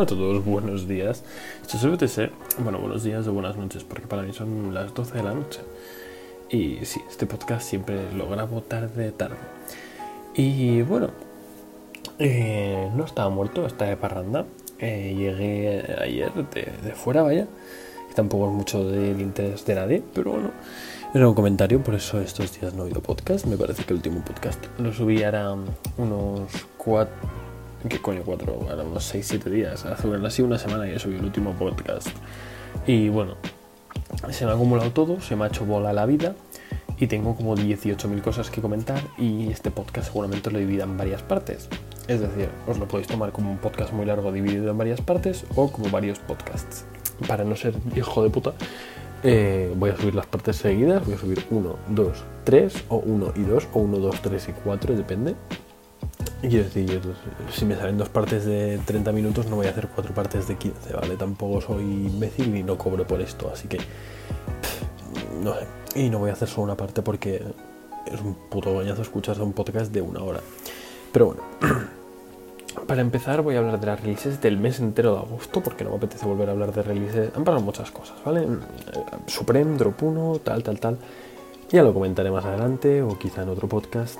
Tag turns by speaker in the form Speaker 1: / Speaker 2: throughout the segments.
Speaker 1: Hola todos, buenos días. Esto es UTC. Bueno, buenos días o buenas noches, porque para mí son las 12 de la noche. Y sí, este podcast siempre lo grabo tarde, tarde. Y bueno, eh, no estaba muerto, estaba de parranda. Eh, llegué ayer de, fuera, vaya. Y tampoco es mucho del interés de nadie, pero bueno, era un comentario, por eso estos días no he oído podcast. Me parece que el último podcast lo subí ahora unos cuatro ¿Qué coño? Cuatro, bueno, unos 6-7 días. Hace así una semana he subido el último podcast. Y bueno, se me ha acumulado todo, se me ha hecho bola la vida y tengo como 18.000 cosas que comentar y este podcast seguramente lo divida en varias partes. Es decir, os lo podéis tomar como un podcast muy largo dividido en varias partes o como varios podcasts. Para no ser hijo de puta, eh, voy a subir las partes seguidas, voy a subir 1, 2, 3 o 1 y 2 o 1, 2, 3 y 4, depende. Y quiero decir, si me salen dos partes de 30 minutos, no voy a hacer cuatro partes de 15, ¿vale? Tampoco soy imbécil y no cobro por esto, así que. no sé. Y no voy a hacer solo una parte porque es un puto bañazo escucharse un podcast de una hora. Pero bueno. Para empezar voy a hablar de las releases del mes entero de agosto porque no me apetece volver a hablar de releases. Han pasado muchas cosas, ¿vale? Supreme, Drop 1, tal, tal, tal. Ya lo comentaré más adelante o quizá en otro podcast,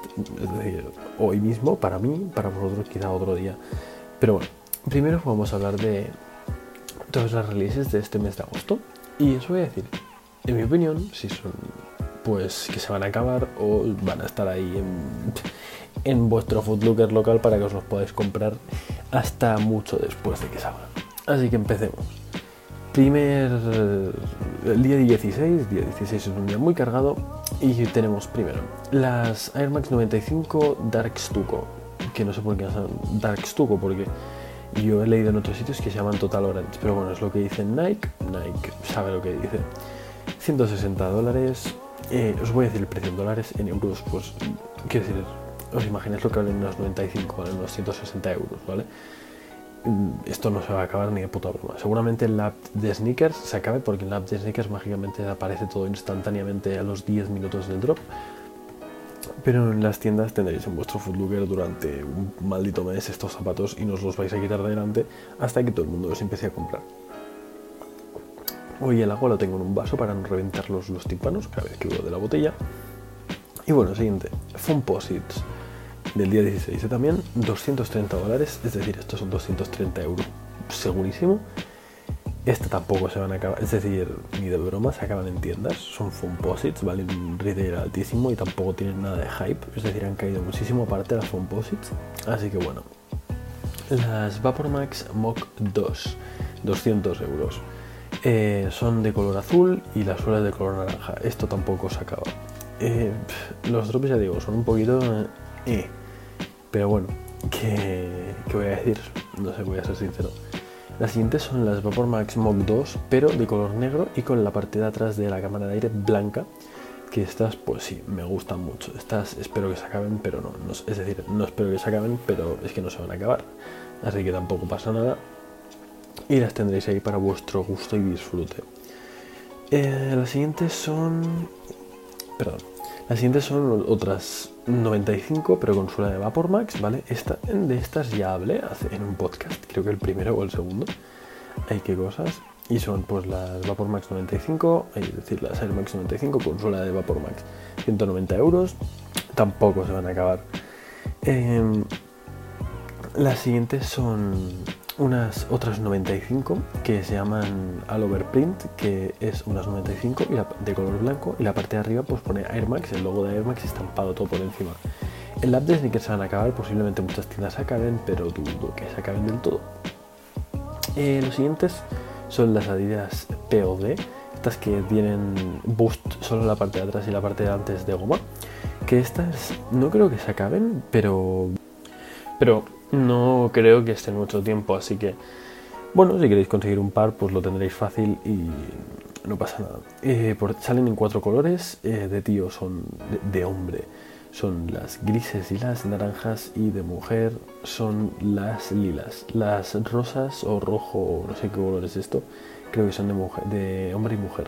Speaker 1: hoy mismo, para mí, para vosotros quizá otro día. Pero bueno, primero vamos a hablar de todas las releases de este mes de agosto. Y os voy a decir, en mi opinión, si son pues que se van a acabar o van a estar ahí en, en vuestro Footlooker local para que os los podáis comprar hasta mucho después de que salgan. Así que empecemos. Primer. El día 16, día 16 es un día muy cargado. Y tenemos primero las Air Max 95 Dark Stucco. Que no sé por qué Dark Stucco, porque yo he leído en otros sitios que se llaman Total Orange. Pero bueno, es lo que dice Nike. Nike sabe lo que dice. 160 dólares. Eh, os voy a decir el precio en dólares, en euros, pues quiero decir, os imagináis lo que valen unos 95, valen unos 160 euros, ¿vale? Mm, esto no se va a acabar ni de puta broma. Seguramente el app de sneakers se acabe porque en la app de sneakers mágicamente aparece todo instantáneamente a los 10 minutos del drop. Pero en las tiendas tendréis en vuestro Footlooker durante un maldito mes estos zapatos y no os los vais a quitar de delante hasta que todo el mundo los empiece a comprar. Hoy el agua lo tengo en un vaso para no reventar los, los tímpanos cada vez que veo de la botella. Y bueno, siguiente, Fomposites del día 16 también 230 dólares, es decir, estos son 230 euros segurísimo. Este tampoco se van a acabar, es decir, ni de broma se acaban en tiendas, son Fomposites, valen un retail altísimo y tampoco tienen nada de hype, es decir, han caído muchísimo aparte las Fomposites, así que bueno. Las Vapormax Mock 2, 200 euros. Eh, son de color azul y las suelas de color naranja. Esto tampoco se acaba. Eh, los drops, ya digo, son un poquito... Eh, pero bueno, ¿qué, voy a decir? No sé, voy a ser sincero. Las siguientes son las Vapor Max Mach 2, pero de color negro y con la parte de atrás de la cámara de aire blanca. Que estas, pues sí, me gustan mucho. Estas espero que se acaben, pero no, no. Es decir, no espero que se acaben, pero es que no se van a acabar. Así que tampoco pasa nada. Y las tendréis ahí para vuestro gusto y disfrute. Eh, las siguientes son. Perdón. Las siguientes son otras 95, pero con suela de Vapor Max, ¿vale? Esta, de estas ya hablé en un podcast, creo que el primero o el segundo. Hay qué cosas. Y son pues las Vapor Max 95, es decir, las Air Max 95 con suela de Vapor Max. 190 euros, tampoco se van a acabar. Em, las siguientes son unas otras 95 que se llaman All Over Print, que es unas 95 de color blanco y la parte de arriba pues pone Air Max, el logo de Air Max estampado todo por encima. El lab de sneakers se van a acabar, posiblemente muchas tiendas se acaben, pero dudo que se acaben del todo. Eh, los siguientes son las Adidas POD, estas que tienen boost solo la parte de atrás y la parte de antes de goma, que estas no creo que se acaben, pero... Pero no creo que estén mucho tiempo, así que bueno, si queréis conseguir un par, pues lo tendréis fácil y no pasa nada. Eh, salen en cuatro colores, eh, de tío son de, hombre, son las grises y las naranjas y de mujer son las lilas. Las rosas o rojo, no sé qué color es esto, creo que son de, mujer, de hombre y mujer.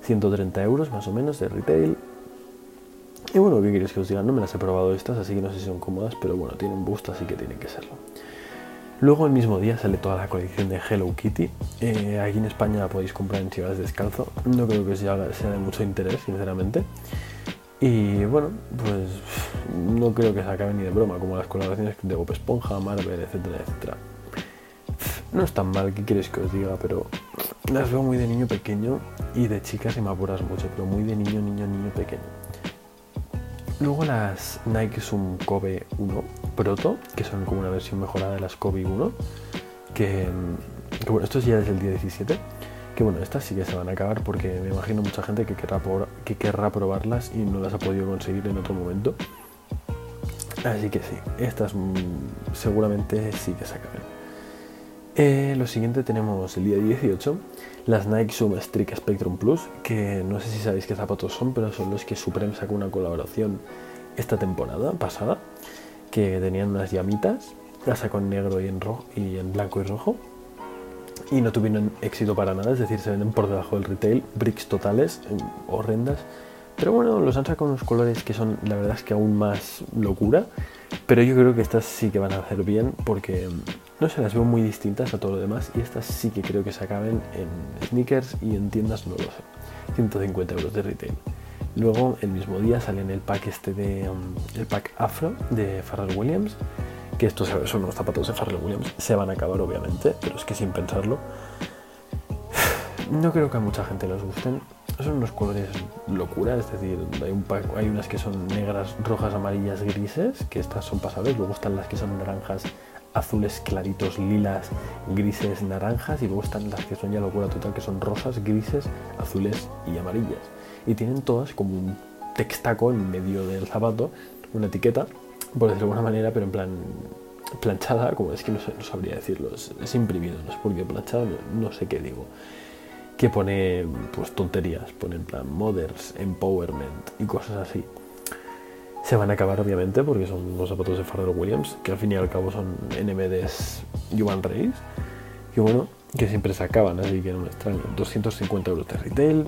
Speaker 1: 130 euros más o menos de retail y bueno, ¿qué queréis que os diga? No me las he probado estas, así que no sé si son cómodas, pero bueno, tienen boost, así que tienen que serlo. Luego el mismo día sale toda la colección de Hello Kitty. Eh, aquí en España la podéis comprar en Chivas Descalzo. No creo que sea, sea de mucho interés, sinceramente. Y bueno, pues no creo que se acabe ni de broma, como las colaboraciones de Bob Esponja, Marvel, etcétera, etcétera. No es tan mal, ¿qué queréis que os diga? Pero las veo muy de niño pequeño y de chicas y me apuras mucho, pero muy de niño, niño, niño pequeño. Luego las Nike Zoom Kobe 1 Proto, que son como una versión mejorada de las Kobe 1, que, bueno, esto ya es el día 17, que bueno, estas sí que se van a acabar porque me imagino mucha gente que querrá, que querrá probarlas y no las ha podido conseguir en otro momento. Así que sí, estas mm, seguramente sí que se acaben. Eh, lo siguiente tenemos el día 18, las Nike Zoom Streak Spectrum Plus, que no sé si sabéis qué zapatos son, pero son los que Supreme sacó una colaboración esta temporada pasada, que tenían unas llamitas, las sacó en negro y en, rojo, y en blanco y rojo, y no tuvieron éxito para nada, es decir, se venden por debajo del retail, bricks totales, em, horrendas, pero bueno, los han sacado unos colores que son, la verdad es que aún más locura, pero yo creo que estas sí que van a hacer bien porque no sé, las veo muy distintas a todo lo demás y estas sí que creo que se acaben en sneakers y en tiendas, no lo sé. 150 euros de retail. Luego, el mismo día salen el pack este de um, el pack afro de Pharrell Williams, que estos son los zapatos de Pharrell Williams, se van a acabar obviamente, pero es que sin pensarlo. No creo que a mucha gente les gusten. Son unos colores locura, es decir, hay, un hay unas que son negras, rojas, amarillas, grises, que estas son pasables, luego están las que son naranjas, azules claritos, lilas, grises, naranjas y luego están las que son ya locura total, que son rosas, grises, azules y amarillas. Y tienen todas como un textaco en medio del zapato, una etiqueta, por decirlo de alguna manera, pero en plan planchada, como es que no, sabría decirlo, es, imprimido, no es porque planchada, no, sé qué digo. Que pone pues tonterías, pone en plan mothers, empowerment y cosas así se van a acabar obviamente porque son los zapatos de Pharrell Williams, que al fin y al cabo son NMDs Human Race, que bueno, que siempre se acaban, así que no me extraño. 250 euros de retail.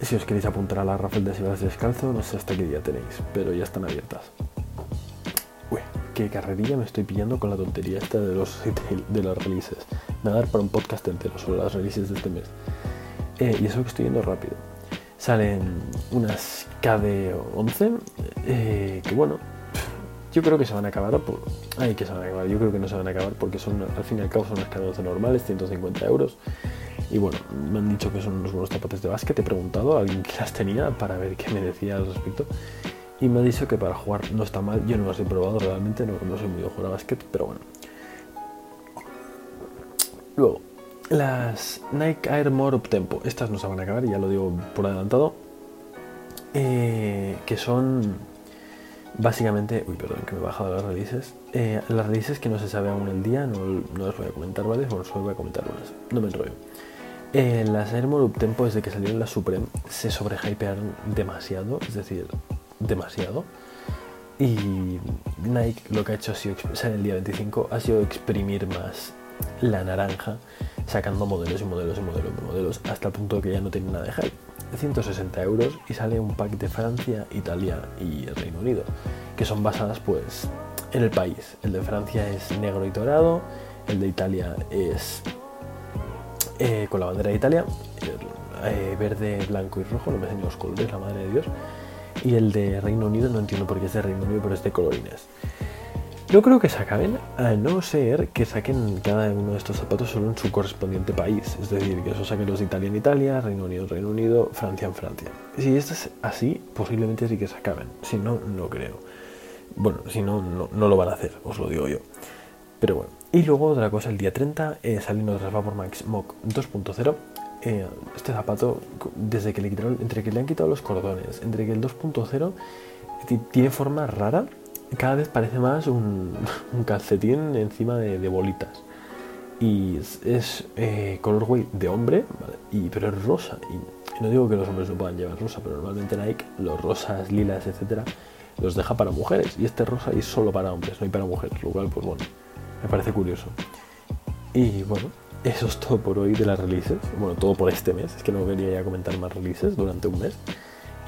Speaker 1: Si os queréis apuntar a la Rafael de Sivas Descalzo, no sé hasta qué día tenéis, pero ya están abiertas. Uy, qué carrerilla me estoy pillando con la tontería esta de los de los releases. Me va a dar para un podcast entero sobre las releases de este mes. Eh, y eso que estoy yendo rápido salen unas KD11 eh, que bueno yo creo que se van a acabar por... Ay, que se van a acabar. Yo creo que no se van a acabar porque son, al fin y al cabo son unas KD11 normales, 150 euros. Y bueno, me han dicho que son unos buenos zapatos de básquet. He preguntado a alguien que las tenía para ver qué me decía al respecto. Y me ha dicho que para jugar no está mal. Yo no las he probado realmente, no, no soy muy de jugar a básquet, pero bueno. Luego, las Nike Air More Tempo, estas no se van a acabar, ya lo digo por adelantado, eh, que son básicamente, uy, perdón, que me he bajado las releases, eh, las releases que no se sabe aún el día, no, no las voy a comentar, ¿vale? Bueno, solo voy a comentar unas, no me enrollo. Eh, las Air More Tempo, desde que salieron las Supreme, se sobrehypearon demasiado, es decir, demasiado. Y Nike lo que ha hecho ha sido, el día 25, ha sido exprimir más la naranja sacando modelos y modelos y modelos y modelos hasta el punto de que ya no tiene nada de hype. 160 euros y sale un pack de Francia, Italia y Reino Unido, que son basadas pues en el país. El de Francia es negro y dorado, el de Italia es eh, con la bandera de Italia, eh, verde, blanco y rojo, no me enseño los colores, la madre de Dios. Y el de Reino Unido no entiendo por qué es de Reino Unido, pero es de colorines. Yo creo que se acaben, a no ser que saquen cada uno de estos zapatos solo en su correspondiente país. Es decir, que eso saquen los de Italia en Italia, Reino Unido en Reino Unido, Francia en Francia. Si esto es así, posiblemente sí que se acaben. Si no, no creo. Bueno, si no, no, lo van a hacer, os lo digo yo. Pero bueno. Y luego otra cosa, el día 30 eh, salen otras Vapor Max Mock 2.0. Eh, este zapato, desde que le quitaron, entre que le han quitado los cordones, entre que el 2.0 tiene forma rara cada vez parece más un, calcetín encima de, bolitas. Y es, eh, color de hombre, y, pero es rosa. Y, no digo que los hombres no puedan llevar rosa, pero normalmente Nike los rosas, lilas, etcétera, los deja para mujeres. Y este rosa es solo para hombres, no hay para mujeres, lo cual, pues bueno, me parece curioso. Y bueno, eso es todo por hoy de las releases. Bueno, todo por este mes. Es que no quería ya comentar más releases durante un mes.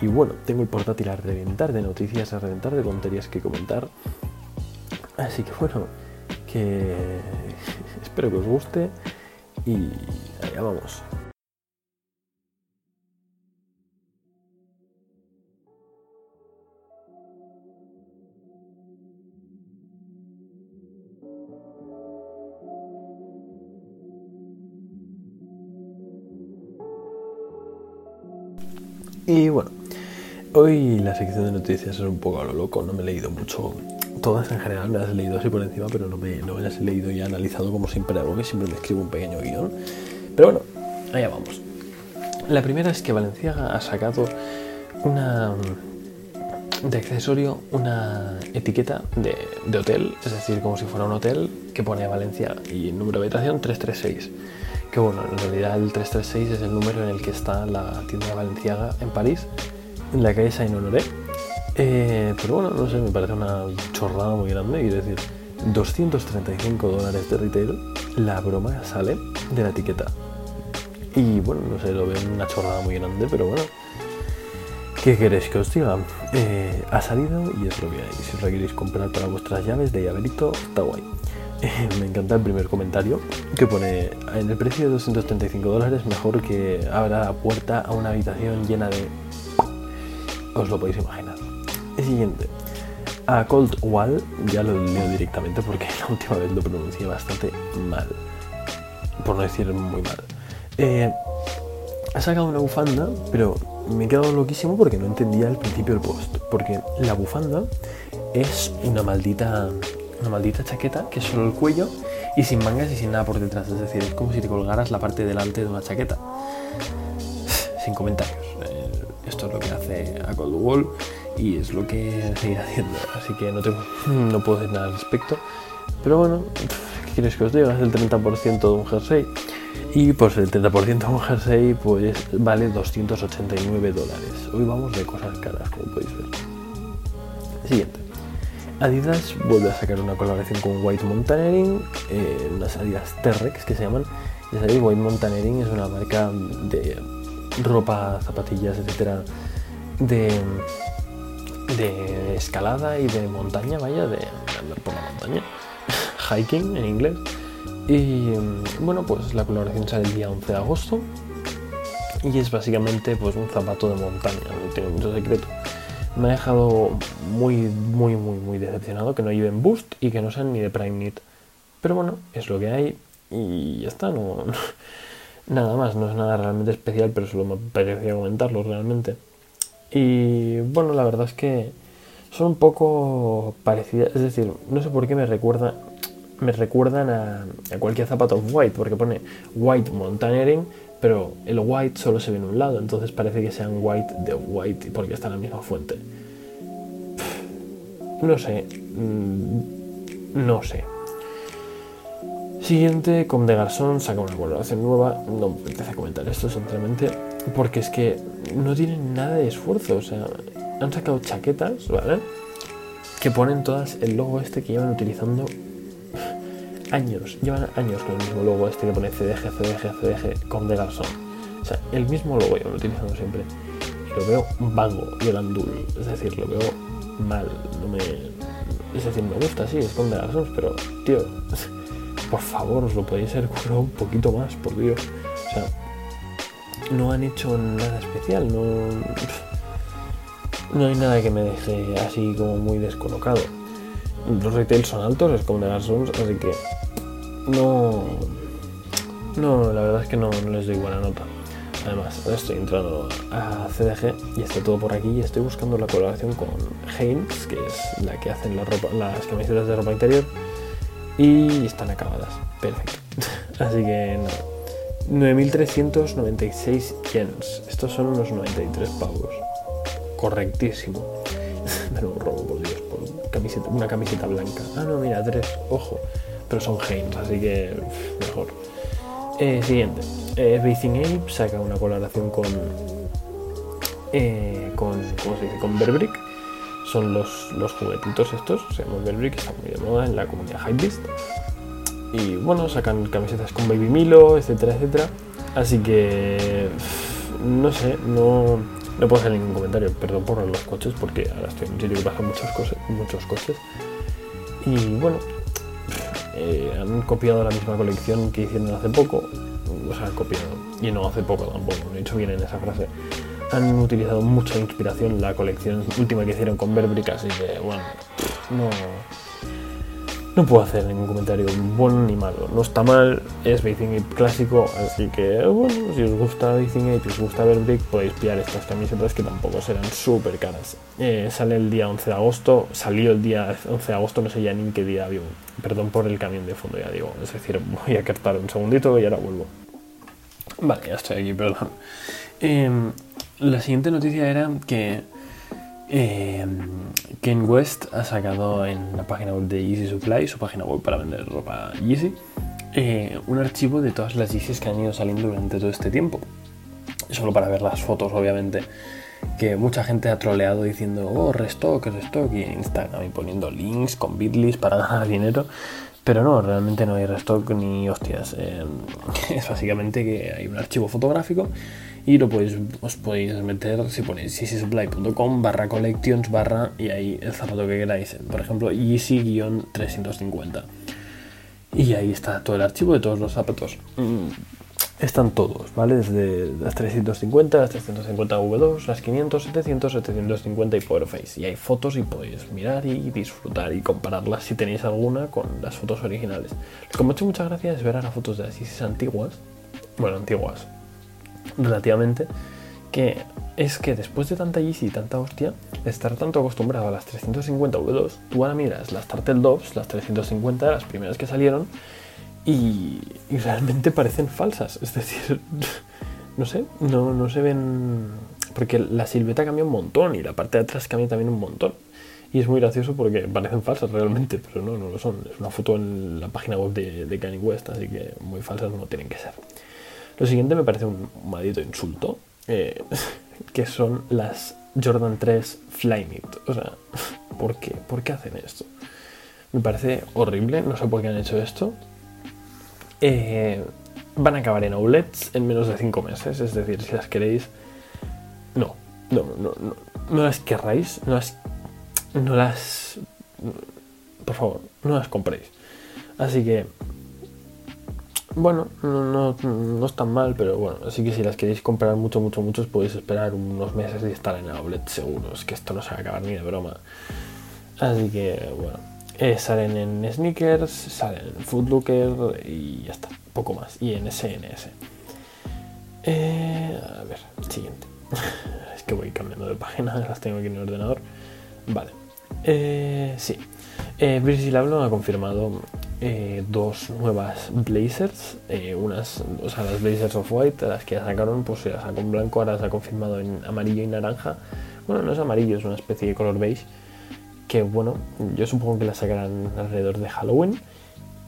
Speaker 1: Y bueno, tengo el portátil a reventar de noticias, a reventar de tonterías que comentar. Así que bueno, que espero que os guste y allá vamos. Y bueno, hoy la sección de noticias es un poco a lo loco, no me he leído mucho. Todas en general me las he leído así por encima, pero no me, no las he leído y analizado como siempre hago, que siempre me escribo un pequeño guion. Pero bueno, allá vamos. La primera es que Valenciaga ha sacado una de accesorio una etiqueta de, de, hotel, es decir, como si fuera un hotel que pone Valencia y número de habitación 336 que bueno, en realidad el 336 es el número en el que está la tienda Valenciaga en París, en la calle Saint-Honoré. Eh, pero bueno, no sé, me parece una chorrada muy grande, quiero decir, 235 dólares de retail, la broma sale de la etiqueta. Y bueno, no sé, lo veo una chorrada muy grande, pero bueno. ¿Qué queréis que os diga? Eh, ha salido y es lo que hay. Si os la queréis comprar para vuestras llaves de llaverito, está guay. me encanta el primer comentario que pone en el precio de 235 dólares mejor que abra la puerta a una habitación llena de... Os lo podéis imaginar. El siguiente. A Cold Wall, ya lo leo directamente porque la última vez lo pronuncié bastante mal. Por no decir muy mal. Eh, ha sacado una bufanda, pero me he quedado loquísimo porque no entendía al principio el post. Porque la bufanda es una maldita una maldita chaqueta que es solo el cuello y sin mangas y sin nada por detrás. Es decir, es como si te colgaras la parte delante de una chaqueta. Sin comentarios. Esto es lo que hace a Cold Wall y es lo que seguirá haciendo. Así que no, tengo, no puedo decir nada al respecto. Pero bueno, ¿qué quieres que os diga? Es el 30% de un jersey. Y pues el 30% de un jersey pues vale 289 dólares. Hoy vamos de cosas caras, como podéis ver. Siguiente. Adidas vuelve a sacar una colaboración con White Mountaineering, eh, unas Adidas T-Rex que se llaman. Ya sabéis, White Mountaineering es una marca de ropa, zapatillas, etcétera, de, de escalada y de montaña, vaya, de andar por la montaña, hiking en inglés. Y bueno, pues la colaboración sale el día 11 de agosto y es básicamente pues un zapato de montaña, no tiene mucho secreto me ha dejado muy, muy, muy, muy decepcionado que no lleven Boost y que no sean ni de Prime Knit. Pero bueno, es lo que hay y ya está, no, nada más, no es nada realmente especial, pero solo me parecía comentarlo realmente. Y bueno, la verdad es que son un poco parecidas, es decir, no sé por qué me recuerda me recuerdan a, a cualquier zapato white, porque pone white mountaineering, pero el white solo se ve en un lado, entonces parece que sean white de white porque está en la misma fuente. No sé, mm, no sé. Siguiente, Com de Garçon saca una colaboración nueva. No me apetece comentar esto, sinceramente, porque es que no tienen nada de esfuerzo. O sea, han sacado chaquetas, ¿vale? Que ponen todas el logo este que llevan utilizando años, llevan años con el mismo logo este que pone CDG, CDG, CDG, con de Garçon. O sea, el mismo logo llevan utilizando siempre. Lo veo vago y andul Es decir, lo veo mal. No me. Es decir, me gusta, sí, es con de Garçon, pero, tío, por favor, os lo podéis haber un poquito más, por Dios. O sea, no han hecho nada especial, no. No hay nada que me deje así como muy descolocado los retails son altos, es como de Garçons, así que no, no, la verdad es que no, les doy buena nota. Además, estoy entrando a CDG y está todo por aquí y estoy buscando la colaboración con Heinz, que es la que hacen la ropa, las camisetas de ropa interior, y están acabadas. Perfecto. Así que nada. 9.396 yens. Estos son unos 93 pavos. Correctísimo. Me lo robo, por Dios camiseta, una camiseta blanca. Ah, no, mira, tres, ojo. Pero son Heinz, así que mejor. Eh, siguiente. Eh, Ape saca una colaboración con. Eh, con. ¿Cómo se dice? Con Berbrick. Son los, los juguetitos estos. Se llaman Berbrick, están muy de moda en la comunidad Hypebeast. Y bueno, sacan camisetas con Baby Milo, etcétera, etcétera. Así que. No sé, no no puedo hacer ningún comentario, perdón por los coches, porque ahora estoy en un sitio que pasan muchos, muchos coches. Y bueno, eh, han copiado la misma colección que hicieron hace poco, o sea, han copiado, y no hace poco tampoco, he dicho bien en esa frase, han utilizado mucha inspiración la colección última que hicieron con Burberry, así que, bueno, no no puedo hacer ningún comentario bueno ni malo. No está mal, es Bathing Ape clásico, así que bueno, si os gusta Bathing Ape y os gusta Verbrick, podéis pillar estas camisetas que tampoco serán súper caras. Eh, sale el día 11 de agosto, salió el día 11 de agosto, no sé ya ni en qué día había. Perdón por el camión de fondo, ya digo. Es decir, voy a cortar un segundito y ahora vuelvo. Vale, ya estoy aquí, perdón. Em, la siguiente noticia era que eh, Ken West ha sacado en la página web de Easy Supply, su página web para vender ropa Yeezy, eh, un archivo de todas las Yeezys que han ido saliendo durante todo este tiempo. Solo para ver las fotos, obviamente. Que mucha gente ha troleado diciendo, oh, restock, restock, y en Instagram y poniendo links con bitlis para ganar dinero. Pero no, realmente no hay restock ni hostias. Eh, es básicamente que hay un archivo fotográfico y lo podéis, os podéis meter si ponéis easysupply.com barra collections barra y ahí el zapato que queráis. Por ejemplo, easy-350. Y ahí está todo el archivo de todos los zapatos. Mm, están todos, ¿vale? Desde las 350, las 350 V2, las 500, 700, 750 y Powerface. Y hay fotos y podéis mirar y disfrutar y compararlas si tenéis alguna con las fotos originales. Lo que me ha hecho mucha gracia es ver las fotos de las Yeezys antiguas. Bueno, antiguas, relativamente, que es que después de tanta Yeezy y tanta hostia, estar tanto acostumbrado a las 350 V2, tú ahora miras las Turtle Doves, las 350, las primeras que salieron, y, realmente parecen falsas. Es decir, no sé, no, no se ven... Porque la silueta cambia un montón y la parte de atrás cambia también un montón. Y es muy gracioso porque parecen falsas realmente, pero no, no lo son. Es una foto en la página web de, de Kanye West, así que muy falsas no tienen que ser. Lo siguiente me parece un maldito insulto, eh, que son las Jordan 3 Flyknit. O sea, ¿por qué? ¿Por qué hacen esto? Me parece horrible, no sé por qué han hecho esto. Eh, van a acabar en outlets en menos de 5 meses, es decir, si las queréis, no, no, no, no, no las querráis, no las, no las, por favor, no las compréis. Así que bueno, no, no, es tan mal, pero bueno, así que si las queréis comprar mucho, mucho, mucho, podéis esperar unos meses y estar en outlet seguros, que esto no se va a acabar ni de broma. Así que bueno, eh, salen en sneakers, salen en Footlooker y ya está, poco más. Y en SNS. Eh, a ver, siguiente. es que voy cambiando de página, las tengo aquí en el ordenador. Vale. Eh, sí. Eh, Abloh ha confirmado eh, dos nuevas Blazers, eh, unas, o sea, las Blazers of White, las que ya sacaron, pues se las sacó en blanco, ahora se ha confirmado en amarillo y naranja. Bueno, no es amarillo, es una especie de color beige, que bueno, yo supongo que las sacarán alrededor de Halloween.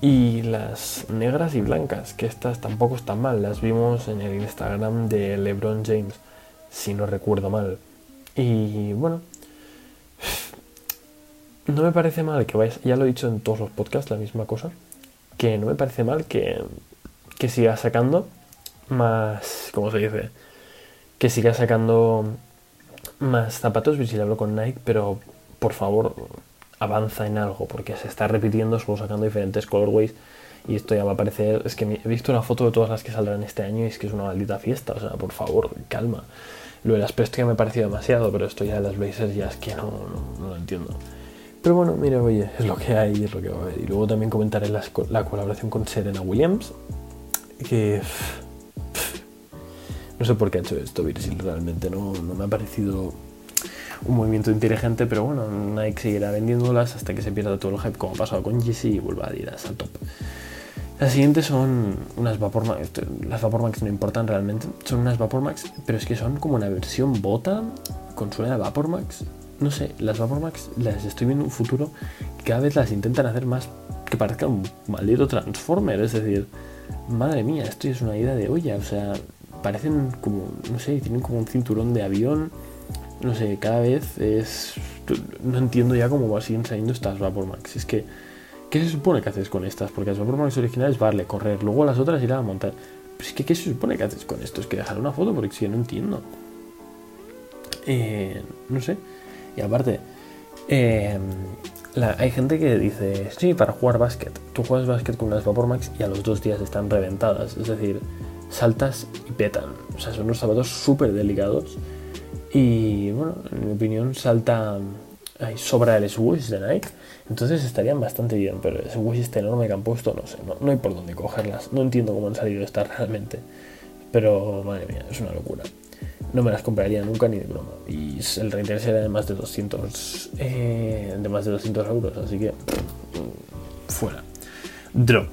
Speaker 1: Y las negras y blancas, que estas tampoco están mal, las vimos en el Instagram de LeBron James, si no recuerdo mal. Y bueno, no me parece mal que vayas, ya lo he dicho en todos los podcasts, la misma cosa, que no me parece mal que, que siga sacando más, ¿cómo se dice? Que siga sacando más zapatos, si hablo con Nike, pero por favor avanza en algo, porque se está repitiendo, solo sacando diferentes colorways y esto ya va a parecer, es que he visto una foto de todas las que saldrán este año y es que es una maldita fiesta, o sea, por favor, calma. Lo de las ya me ha parecido demasiado, pero esto ya de las Blazers ya es que no, no lo entiendo. Pero bueno, mira, oye, es lo que hay, es lo que va a haber. Y luego también comentaré la, colaboración con Serena Williams, que... no sé por qué ha hecho esto Virgil, realmente no, no me ha parecido un movimiento inteligente, pero bueno, Nike seguirá vendiéndolas hasta que se pierda todo el hype como ha pasado con Yeezy y vuelva a Adidas al top. Las siguientes son unas Vapormax. Las Vapormax no importan realmente. Son unas Vapormax, pero es que son como una versión bota con suela de Vapormax no sé, las Vapormax las estoy viendo en un futuro cada vez las intentan hacer más que parezca un maldito Transformer. Es decir, madre mía, esto es una idea de olla. O sea, parecen como, no sé, tienen como un cinturón de avión. No sé, cada vez es. No entiendo ya cómo siguen saliendo estas Vapormax. Es que, ¿qué se supone que haces con estas? Porque las Vapormax originales, vale, correr. Luego las otras ir a montar. Pero es que, ¿qué se supone que haces con esto? Es que dejar una foto porque si no entiendo. Eh, no sé. Y aparte, la- hay gente que dice, sí, para jugar básquet. Tú juegas básquet con unas Vapor Max y a los dos días están reventadas. Es decir, saltas y petan. O sea, son unos zapatos súper delicados. Y bueno, en mi opinión, salta. Ahí sobra el swoosh de Nike. Entonces estarían bastante bien, pero el swoosh este enorme que han puesto, no sé, no, no hay por dónde cogerlas. No entiendo cómo han salido estas realmente. Pero madre mía, es una locura. No me las compraría nunca ni de broma. Y el retail sería de más de 200, eh, de más de 200 euros, así que mm, fuera. Drop.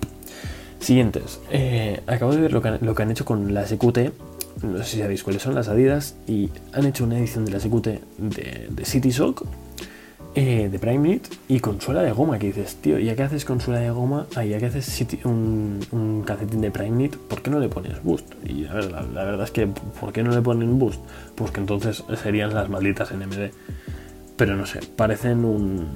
Speaker 1: Siguientes. Eh, acabo de ver lo que, han, lo que han hecho con la SQT. No sé si sabéis cuáles son las Adidas. Y han hecho una edición de la SQT de, de City Sock, eh, de Prime Knit y con suela de goma. Que dices, tío, ya que haces con suela de goma, ah, ya que haces un, un calcetín de Prime Knit, ¿por qué no le pones Boost? Y a ver, la, verdad es que, ¿por qué no le ponen Boost? Pues que entonces serían las malditas NMD. Pero no sé, parecen un,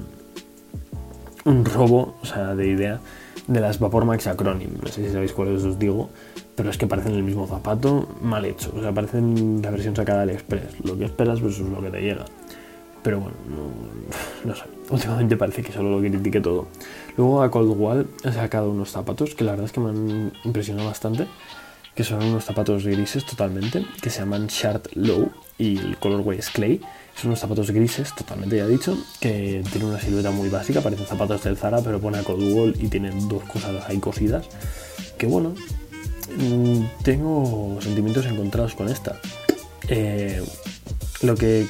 Speaker 1: un robo, o sea, de idea de las Vapor Max Acronym. No sé si sabéis cuáles os digo, pero es que parecen el mismo zapato mal hecho. O sea, parecen la versión sacada del Express. Lo que esperas versus lo que te llega. Pero bueno, no, sé. Últimamente parece que solo lo critique todo. Luego a Cold Wall ha sacado unos zapatos que la verdad es que me han impresionado bastante. Que son unos zapatos grises totalmente, que se llaman Shard Low y el colorway es Clay. Son unos zapatos grises, totalmente ya dicho, que tienen una silueta muy básica, parecen zapatos del Zara, pero pone a Cold Wall y tienen dos cosas ahí cosidas. Que bueno, mm, tengo sentimientos encontrados con esta. Eh, lo, que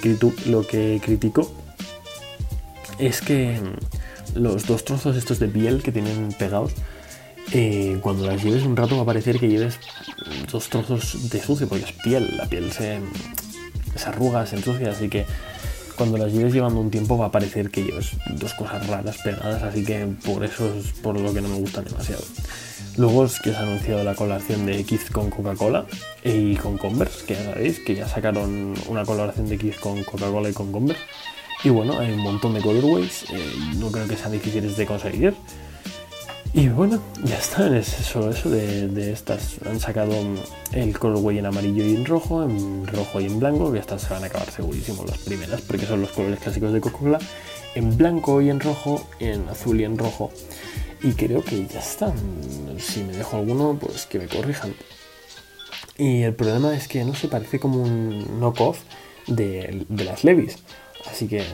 Speaker 1: lo que critico es que los dos trozos estos de piel que tienen pegados, eh, cuando las lleves un rato va a parecer que lleves dos trozos de sucio, porque es piel, la piel se, se arruga, se ensucia, así que cuando las lleves llevando un tiempo va a parecer que lleves dos cosas raras pegadas, así que por eso es por lo que no me gustan demasiado. Luego es que se ha anunciado la colaboración de Kids con Coca-Cola y con Converse, que ya sabéis que ya sacaron una colaboración de Kids con Coca-Cola y con Converse. Y bueno, hay un montón de colorways, eh, no creo que sean difíciles de conseguir. Y bueno, ya está, es solo eso de, de estas. Han sacado el colorway en amarillo y en rojo, en rojo y en blanco, que estas se van a acabar segurísimo las primeras, porque son los colores clásicos de Coca-Cola, en blanco y en rojo, en azul y en rojo. Y creo que ya está. Si me dejo alguno, pues que me corrijan. Y el problema es que no se parece como un knockoff de, de las Levis. Así que,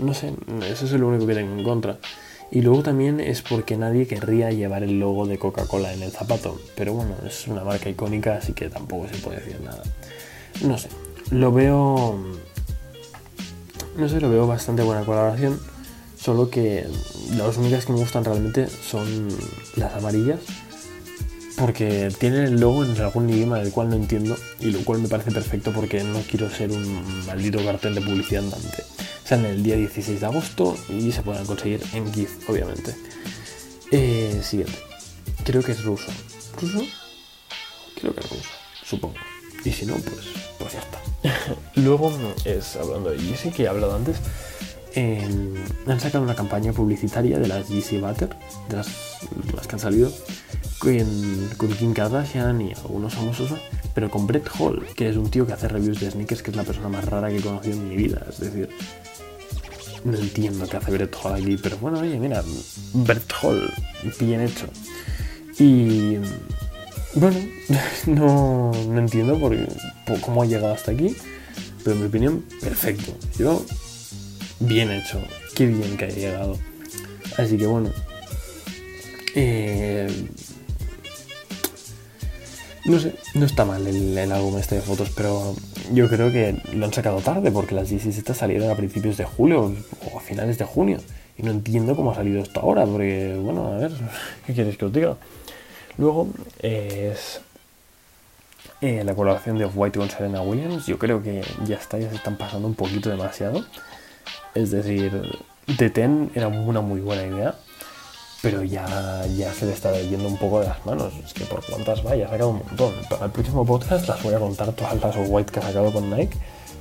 Speaker 1: no sé, eso es lo único que tengo en contra. Y luego también es porque nadie querría llevar el logo de Coca-Cola en el zapato. Pero bueno, es una marca icónica, así que tampoco se puede decir nada. No sé, lo veo... No sé, lo veo bastante buena colaboración. Solo que las únicas que me gustan realmente son las amarillas. Porque tienen el logo en algún idioma del cual no entiendo. Y lo cual me parece perfecto porque no quiero ser un maldito cartel de publicidad andante. Salen el día 16 de agosto y se pueden conseguir en GIF, obviamente. Eh, siguiente. Creo que es ruso. ¿Ruso? Creo que es ruso, supongo. Y si no, pues, pues ya está. Luego es hablando de Yeezy, que he hablado antes. Eh, han sacado una campaña publicitaria de las Yeezy Butter, de las, que han salido, con, con Kim Kardashian y algunos famosos pero con Brett Hall, que es un tío que hace reviews de sneakers, que es la persona más rara que he conocido en mi vida. Es decir, no entiendo qué hace Brett Hall aquí, pero bueno, oye, mira, Brett Hall, bien hecho. Y bueno, no, no entiendo por cómo ha llegado hasta aquí, pero en mi opinión, perfecto. Yo, bien hecho, qué bien que haya llegado. Así que bueno, eh, no sé, no está mal el, álbum este de fotos, pero yo creo que lo han sacado tarde porque las 17 salieron a principios de julio o a finales de junio. Y no entiendo cómo ha salido esto ahora, porque, bueno, a ver, ¿qué quieres que os diga? Luego es eh, la colaboración de Off-White con Serena Williams. Yo creo que ya está, ya se están pasando un poquito demasiado. Es decir, The Ten era una muy buena idea, pero ya, ya se le está yendo un poco de las manos. Es que por cuántas va, ya ha sacado un montón. Para el próximo podcast las voy a contar todas las Off-White que ha sacado con Nike,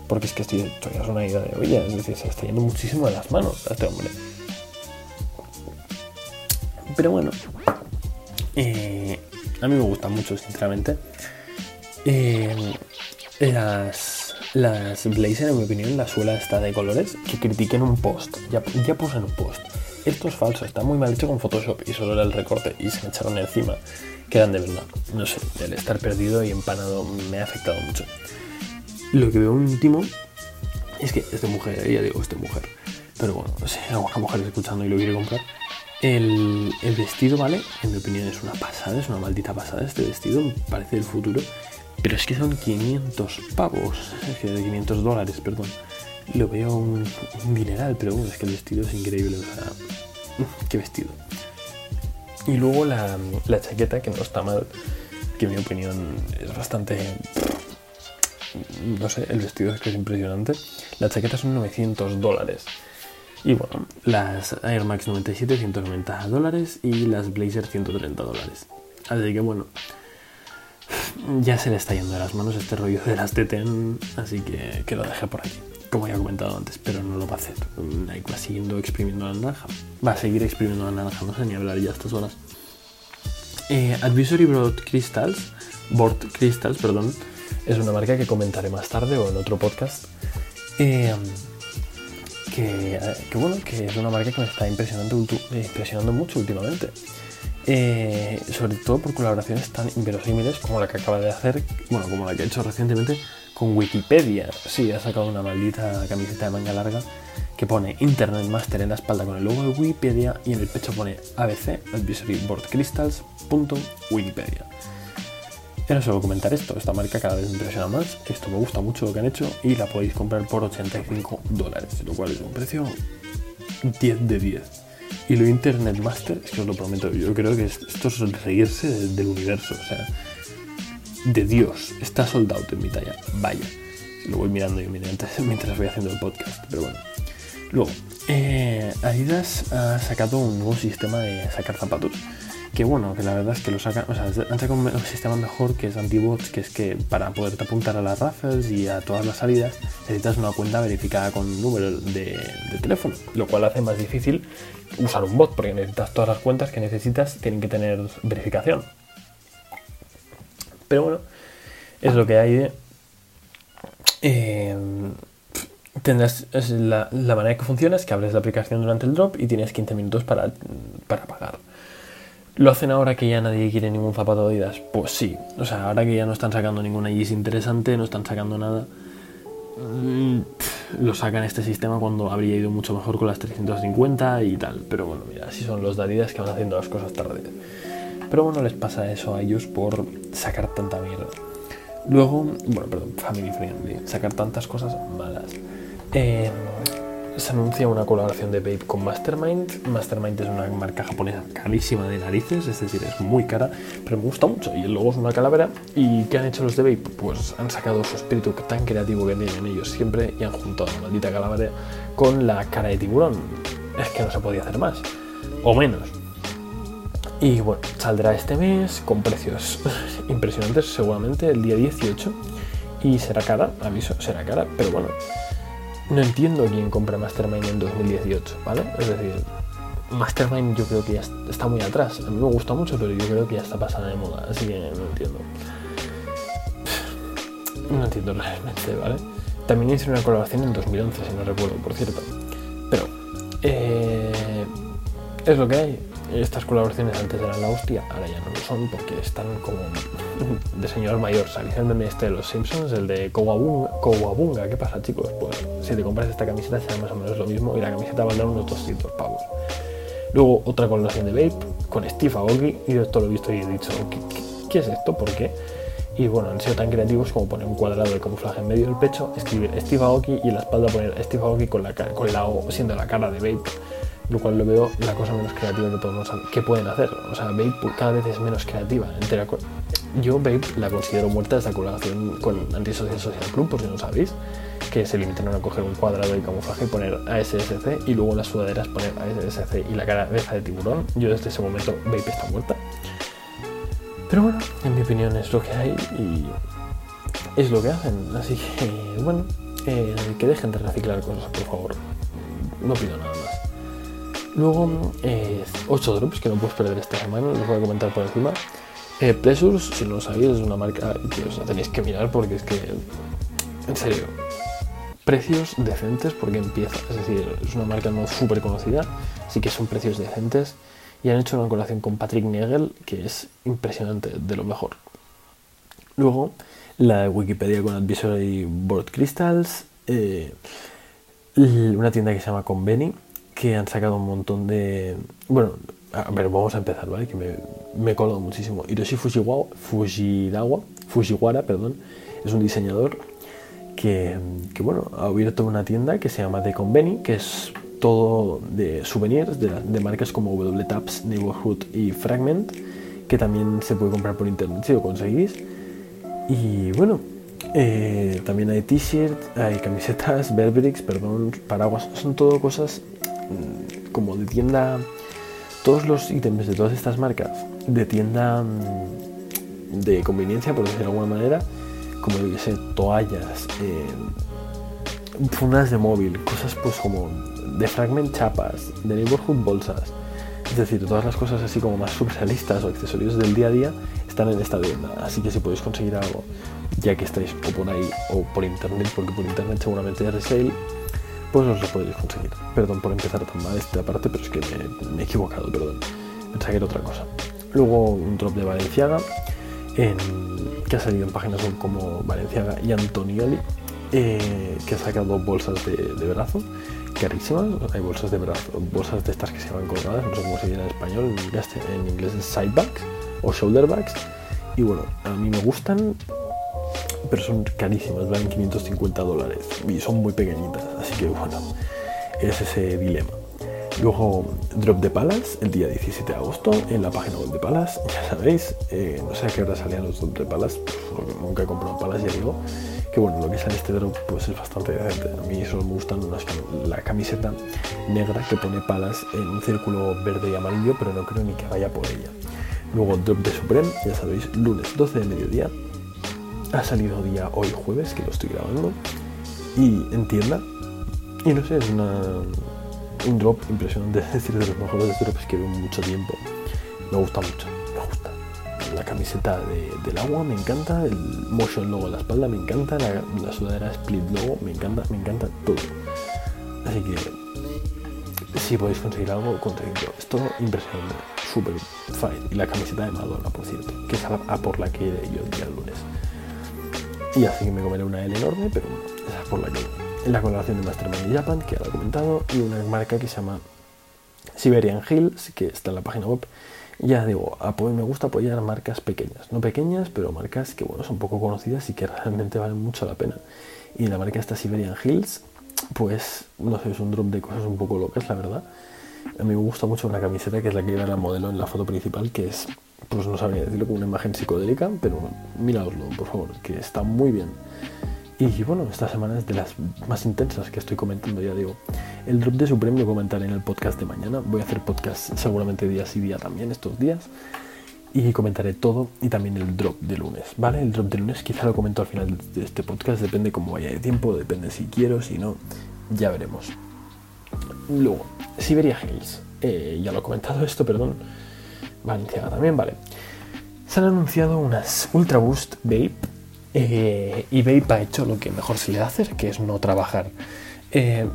Speaker 1: porque es que estoy, esto ya es una idea de olla. Es decir, se está yendo muchísimo de las manos a este hombre. Pero bueno, eh, a mí me gusta mucho, sinceramente. Eh, las, las Blazer, en mi opinión, la suela está de colores que critiquen un post. Ya, ya puse en un post. Esto es falso, está muy mal hecho con Photoshop y solo era el recorte y se me echaron encima. Quedan de verdad. No sé, el estar perdido y empanado me ha afectado mucho. Lo que veo último es que es de mujer, ya digo, es de mujer. Pero bueno, si alguna mujer escuchando y lo quiere comprar. El, el, vestido, ¿vale? En mi opinión es una pasada, es una maldita pasada este vestido, parece el futuro. Pero es que son 500 pavos, es que de 500 dólares, perdón. Lo veo un, dineral, pero bueno, es que el vestido es increíble, o sea, qué vestido. Y luego la, la chaqueta, que no está mal, que en mi opinión es bastante no sé, el vestido es que es impresionante. La chaqueta son 900 dólares. Y bueno, las Air Max 97 190 dólares y las Blazer 130 dólares. Así que bueno, ya se le está yendo de las manos este rollo de las TTN, así que, que lo dejé por aquí. Como ya he comentado antes, pero no lo va a hacer. Nike va siguiendo exprimiendo la naranja. Va a seguir exprimiendo la naranja, no sé ni hablar ya a estas horas. Eh, Advisory Board Crystals, Board Crystals, perdón, es una marca que comentaré más tarde o en otro podcast. Eh, que, que, bueno, que es una marca que me está impresionando mucho últimamente. Eh, sobre todo por colaboraciones tan inverosímiles como la que acaba de hacer, bueno, como la que ha hecho recientemente con Wikipedia. Sí, ha sacado una maldita camiseta de manga larga que pone Internet Master en la espalda con el logo de Wikipedia y en el pecho pone ABC, Advisory Board Crystals, Wikipedia. Era solo comentar esto, esta marca cada vez me impresiona más, esto me gusta mucho lo que han hecho y la podéis comprar por 85 dólares, lo cual es un precio 10 de 10. Y lo Internet Master, es que os lo prometo, yo creo que esto es reírse del universo, o sea, de Dios, está soldado en mi talla, vaya. Lo voy mirando yo mientras, mientras voy haciendo el podcast, pero bueno. Luego, eh, Adidas ha sacado un nuevo sistema de sacar zapatos que bueno, que la verdad es que lo sacan, o sea, han sacado un, sistema mejor que es Antibots, que es que para poderte apuntar a las raffles y a todas las salidas necesitas una cuenta verificada con número de, teléfono, lo cual hace más difícil usar un bot, porque necesitas todas las cuentas que necesitas, tienen que tener verificación. Pero bueno, es lo que hay Eh, tendrás la, la, manera que funciona es que abres la aplicación durante el drop y tienes 15 minutos para, para pagar. ¿Lo hacen ahora que ya nadie quiere ningún zapato de Adidas? Pues sí. O sea, ahora que ya no están sacando ninguna Yeezy interesante, no están sacando nada. Mm, lo sacan este sistema cuando habría ido mucho mejor con las 350 y tal. Pero bueno, mira, así son los de Adidas que van haciendo las cosas tarde. Pero bueno, les pasa eso a ellos por sacar tanta mierda. Luego, bueno, perdón, family friendly, sacar tantas cosas malas. Eh, se anuncia una colaboración de Babe con Mastermind. Mastermind es una marca japonesa carísima de narices, es decir, es muy cara, pero me gusta mucho. Y el logo es una calavera. ¿Y qué han hecho los de Babe? Pues han sacado su espíritu tan creativo que tienen ellos siempre y han juntado la maldita calavera con la cara de tiburón. Es que no se podía hacer más, o menos. Y bueno, saldrá este mes con precios impresionantes, seguramente el día 18. Y será cara, aviso, será cara, pero bueno, no entiendo quién compra Mastermind en 2018, ¿vale? Es decir, Mastermind yo creo que ya está muy atrás. A mí me gusta mucho, pero yo creo que ya está pasada de moda, así que no entiendo. No entiendo realmente, ¿vale? También hice una colaboración en 2011, si no recuerdo, por cierto. Pero, eh, es lo que hay estas colaboraciones antes eran la hostia, ahora ya no lo son porque están como de señor mayor. ¿Sabéis el este de los Simpsons? El de Kowabunga. ¿Qué pasa, chicos? Pues si te compras esta camiseta será más o menos lo mismo y la camiseta valdrá unos 200 pavos. Luego otra colaboración de Vape con Steve Aoki y esto lo he visto y he dicho, ¿qué, es esto? ¿Por qué? Y bueno, han sido tan creativos como poner un cuadrado de camuflaje en medio del pecho, escribir Steve Aoki y en la espalda poner Steve Aoki con la, con la O siendo la cara de Vape lo cual lo veo la cosa menos creativa que, podemos, que pueden hacer. O sea, Vape cada vez es menos creativa. Entera, yo Vape la considero muerta desde la colaboración con Antisocial Social Club, por si no sabéis, que se limitaron a coger un cuadrado de camuflaje y poner ASSC y luego en las sudaderas poner ASSC y la cabeza de tiburón. Yo desde ese momento Vape está muerta. Pero bueno, en mi opinión es lo que hay y es lo que hacen. Así que, bueno, eh, que dejen de reciclar cosas, por favor. No pido nada más. Luego, eh, 8 drops que no puedes perder esta semana, los voy a comentar por encima. Eh, si no lo sabéis, es una marca que os tenéis que mirar porque es que en serio, precios decentes porque empieza, es decir, es una marca no súper conocida, así que son precios decentes y han hecho una colaboración con Patrick Nagel que es impresionante, de lo mejor. Luego, la Wikipedia con Advisory Board Crystals, eh, una tienda que se llama Conveni, que han sacado un montón de... Bueno, a ver, vamos a empezar, ¿vale? Que me, me he colado muchísimo. Hiroshi Fujiwara, Fujiwara, perdón, es un diseñador que, que, bueno, ha abierto una tienda que se llama The Conveni, que es todo de souvenirs de, de marcas como WTAPS, Neighborhood y Fragment, que también se puede comprar por internet si lo conseguís. Y bueno, eh, también hay t-shirts, hay camisetas, Burberrys, perdón, paraguas, son todo cosas como de tienda, todos los ítems de todas estas marcas, de tienda mm, de conveniencia, por decirlo de alguna manera, como yo sé, toallas, eh, fundas de móvil, cosas pues como de fragment chapas, de neighborhood bolsas, es decir, todas las cosas así como más surrealistas o accesorios del día a día están en esta tienda. Así que si podéis conseguir algo, ya que estáis o por ahí o por internet, porque por internet seguramente es resale, pues os lo podéis conseguir. Perdón por empezar tan mal esta parte, pero es que me, he equivocado, perdón. Pensaba que era otra cosa. Luego un drop de Valenciaga, que ha salido en páginas como Valenciaga y Antonioli, eh, que ha sacado bolsas de, de brazo carísimas. Hay bolsas de brazo, bolsas de estas que se llaman colgadas, no sé cómo se dice en español, en inglés, es side bags o shoulder bags. Y bueno, a mí me gustan, pero son carísimas, valen 550 dólares y son muy pequeñitas, así que bueno, es ese dilema. Luego, Drop de Palas, el día 17 de agosto, en la página web de Palas, ya sabéis, eh, no sé a qué hora salían los Drop de Palas, pues, nunca he comprado Palas, ya digo, que bueno, lo que sale este drop pues es bastante decente. A mí solo me gustan la camiseta negra que pone palas en un círculo verde y amarillo, pero no creo ni que vaya por ella. Luego drop de Supreme, ya sabéis, lunes 12 de mediodía. Ha salido día hoy jueves, que lo estoy grabando. Y en tienda. Y no sé, es una, un drop impresionante, es decir, de los mejores drops que veo mucho tiempo. Me gusta mucho la camiseta del agua me encanta, el motion logo en la espalda me encanta, la, sudadera split logo me encanta, me encanta todo. Así que si podéis conseguir algo, conseguidlo. Es todo impresionante, súper fine. Y la camiseta de Madonna, por cierto, que es a, por la que iré yo el día lunes. Y así que me comeré una L enorme, pero bueno, esa es por la que en la colaboración de Mastermind Japan, que ya lo he comentado, y una marca que se llama Siberian Hills, que está en la página web, ya digo, me gusta apoyar marcas pequeñas, no pequeñas, pero marcas que bueno, son poco conocidas y que realmente valen mucho la pena. Y la marca esta Siberian Hills, pues no sé, es un drop de cosas un poco locas, la verdad. A mí me gusta mucho una camiseta que es la que lleva la modelo en la foto principal, que es, pues no sabría decirlo, como una imagen psicodélica, pero miradoslo, por favor, que está muy bien. Y bueno, esta semana es de las más intensas que estoy comentando, ya digo. El drop de Supreme lo comentaré en el podcast de mañana. Voy a hacer podcast seguramente días y día también estos días. Y comentaré todo y también el drop de lunes, ¿vale? El drop de lunes quizá lo comento al final de este podcast, depende cómo vaya de tiempo, depende si quiero, si no, ya veremos. Luego, Siberia Hills, eh, ya lo he comentado esto, perdón. Valenciaga también, vale. Se han anunciado unas Ultra Boost Vape eh, y Vape ha hecho lo que mejor se le hace, que es no trabajar. Eh,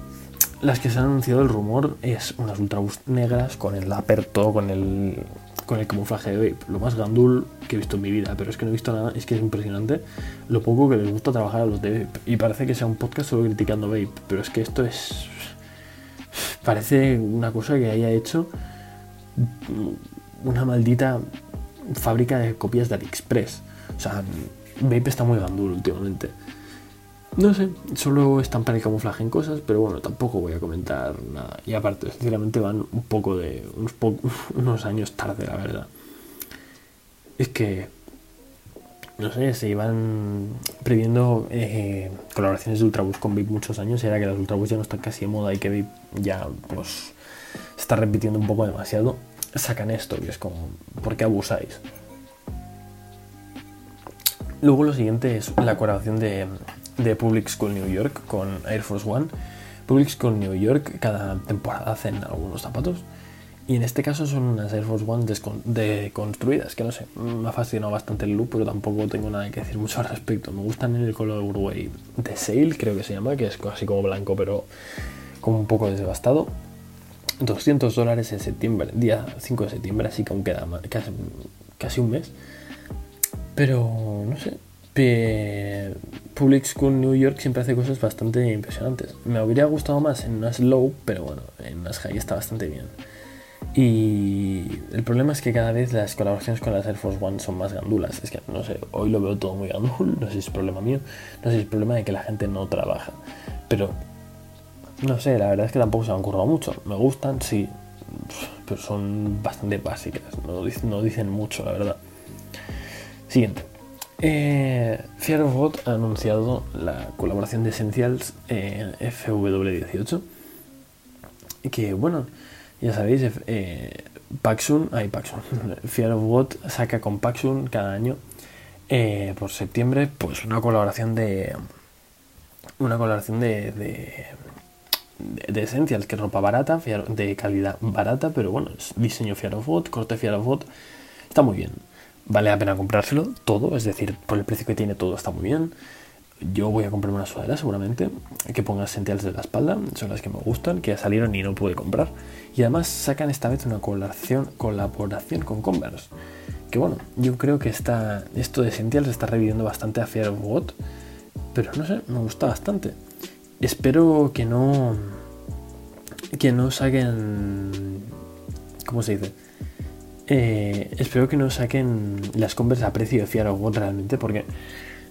Speaker 1: las que se han anunciado el rumor es unas Ultraboost negras con el aperto, con el, con el camuflaje de Vape. Lo más gandul que he visto en mi vida, pero es que no he visto nada, es que es impresionante lo poco que les gusta trabajar a los de Vape. Y parece que sea un podcast solo criticando Vape, pero es que esto es... Parece una cosa que haya hecho una maldita fábrica de copias de AliExpress. O sea, Vape está muy gandul últimamente. No sé, solo están para el camuflaje en cosas, pero bueno, tampoco voy a comentar nada. Y aparte, sinceramente van un poco de. unos, años tarde, la verdad. Es que. No sé, se iban previendo eh, colaboraciones de Ultrabus con Vape muchos años y era que las Ultrabus ya no están casi de moda y que Vape ya, pues. Está repitiendo un poco demasiado. Sacan esto y es como. ¿Por qué abusáis? Luego lo siguiente es la colaboración de, Public School New York con Air Force One. Public School New York cada temporada hacen algunos zapatos Y en este caso son unas Air Force One deconstruidas, que no sé, me ha fascinado bastante el look, pero tampoco tengo nada que decir mucho al respecto. Me gustan en el color Uruguay de Sail, creo que se llama, que es así como blanco, pero como un poco desbastado. 200 dólares en septiembre, día 5 de septiembre, así que aún queda casi, un mes. Pero no sé, Public School New York siempre hace cosas bastante impresionantes. Me habría gustado más en unas low, pero bueno, en unas high está bastante bien. Y el problema es que cada vez las colaboraciones con las Air Force One son más gandulas. Es que no sé, hoy lo veo todo muy gandul, no sé si es problema mío, no sé si es problema de que la gente no trabaja. Pero no sé, la verdad es que tampoco se han currado mucho. Me gustan, sí, pero son bastante básicas, no, dicen mucho, la verdad. Siguiente. Eh, Fear of God ha anunciado la colaboración de Essentials en FW18. Que bueno, ya sabéis, eh, Paxun, ay Paxun, Fear of God saca con Paxun cada año eh, por septiembre, pues una colaboración de. Una colaboración de, de, Essentials, que es ropa barata, de calidad barata, pero bueno, es diseño Fear of God, corte Fear of God, está muy bien vale la pena comprárselo todo, es decir, por el precio que tiene todo está muy bien. Yo voy a comprarme una sudadera seguramente que ponga sentiales de la espalda, son las que me gustan, que ya salieron y no pude comprar. Y además sacan esta vez una colaboración, colaboración con Converse. Que bueno, yo creo que está, esto de Essentials está reviviendo bastante a Fear of God, pero no sé, me gusta bastante. Espero que no. que no saquen. ¿Cómo se dice? Eh, espero que no saquen las Converse a precio de Fear of God realmente, porque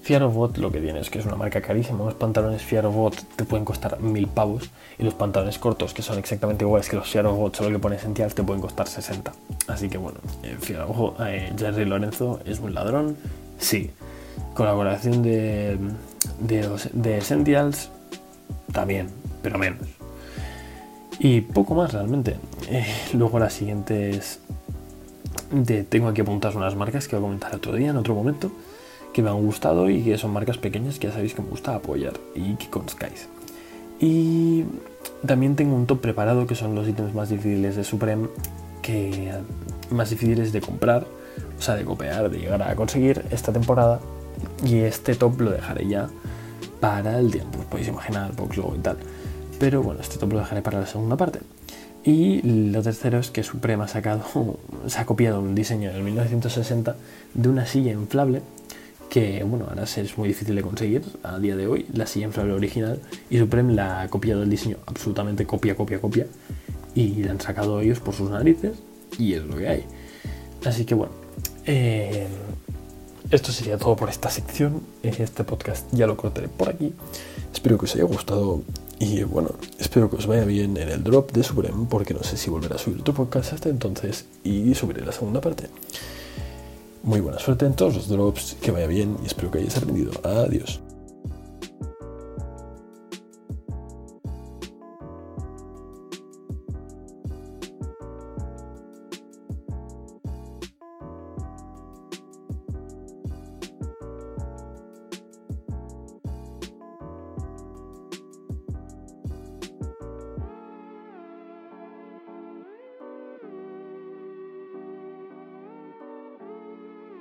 Speaker 1: Fear of God lo que tiene es que es una marca carísima. Los pantalones Fear of God te pueden costar mil pavos y los pantalones cortos, que son exactamente iguales que los Fear of God, solo que pones Essentials, te pueden costar 60. Así que bueno, eh, eh, Jerry Lorenzo es un ladrón, sí. Colaboración de, de, de Essentials, también, pero menos. Y poco más realmente. luego las siguientes tengo aquí apuntadas unas marcas que voy a comentar otro día, en otro momento, que me han gustado y que son marcas pequeñas que ya sabéis que me gusta apoyar y que conozcáis. Y también tengo un top preparado que son los ítems más difíciles de Supreme, que más difíciles de comprar, o sea, de copiar, de llegar a conseguir esta temporada. Y este top lo dejaré ya para el tiempo, os podéis imaginar, box y tal. Pero bueno, top lo dejaré para la segunda parte. Y lo tercero es que Suprema ha sacado, se ha copiado un diseño del 1960 de una silla inflable que, bueno, ahora es muy difícil de conseguir a día de hoy, la silla inflable original, y Supreme la ha copiado el diseño absolutamente copia, copia, copia, y la han sacado ellos por sus narices, y es lo que hay. Así que bueno, eh, esto sería todo por esta sección. Este podcast ya lo cortaré por aquí. Espero que os haya gustado y bueno, espero que os vaya bien en el drop de Supreme, porque no sé si volverá a subir otro podcast hasta entonces y subiré la segunda parte. Muy buena suerte en todos los drops, que vaya bien y espero que hayáis aprendido. Adiós.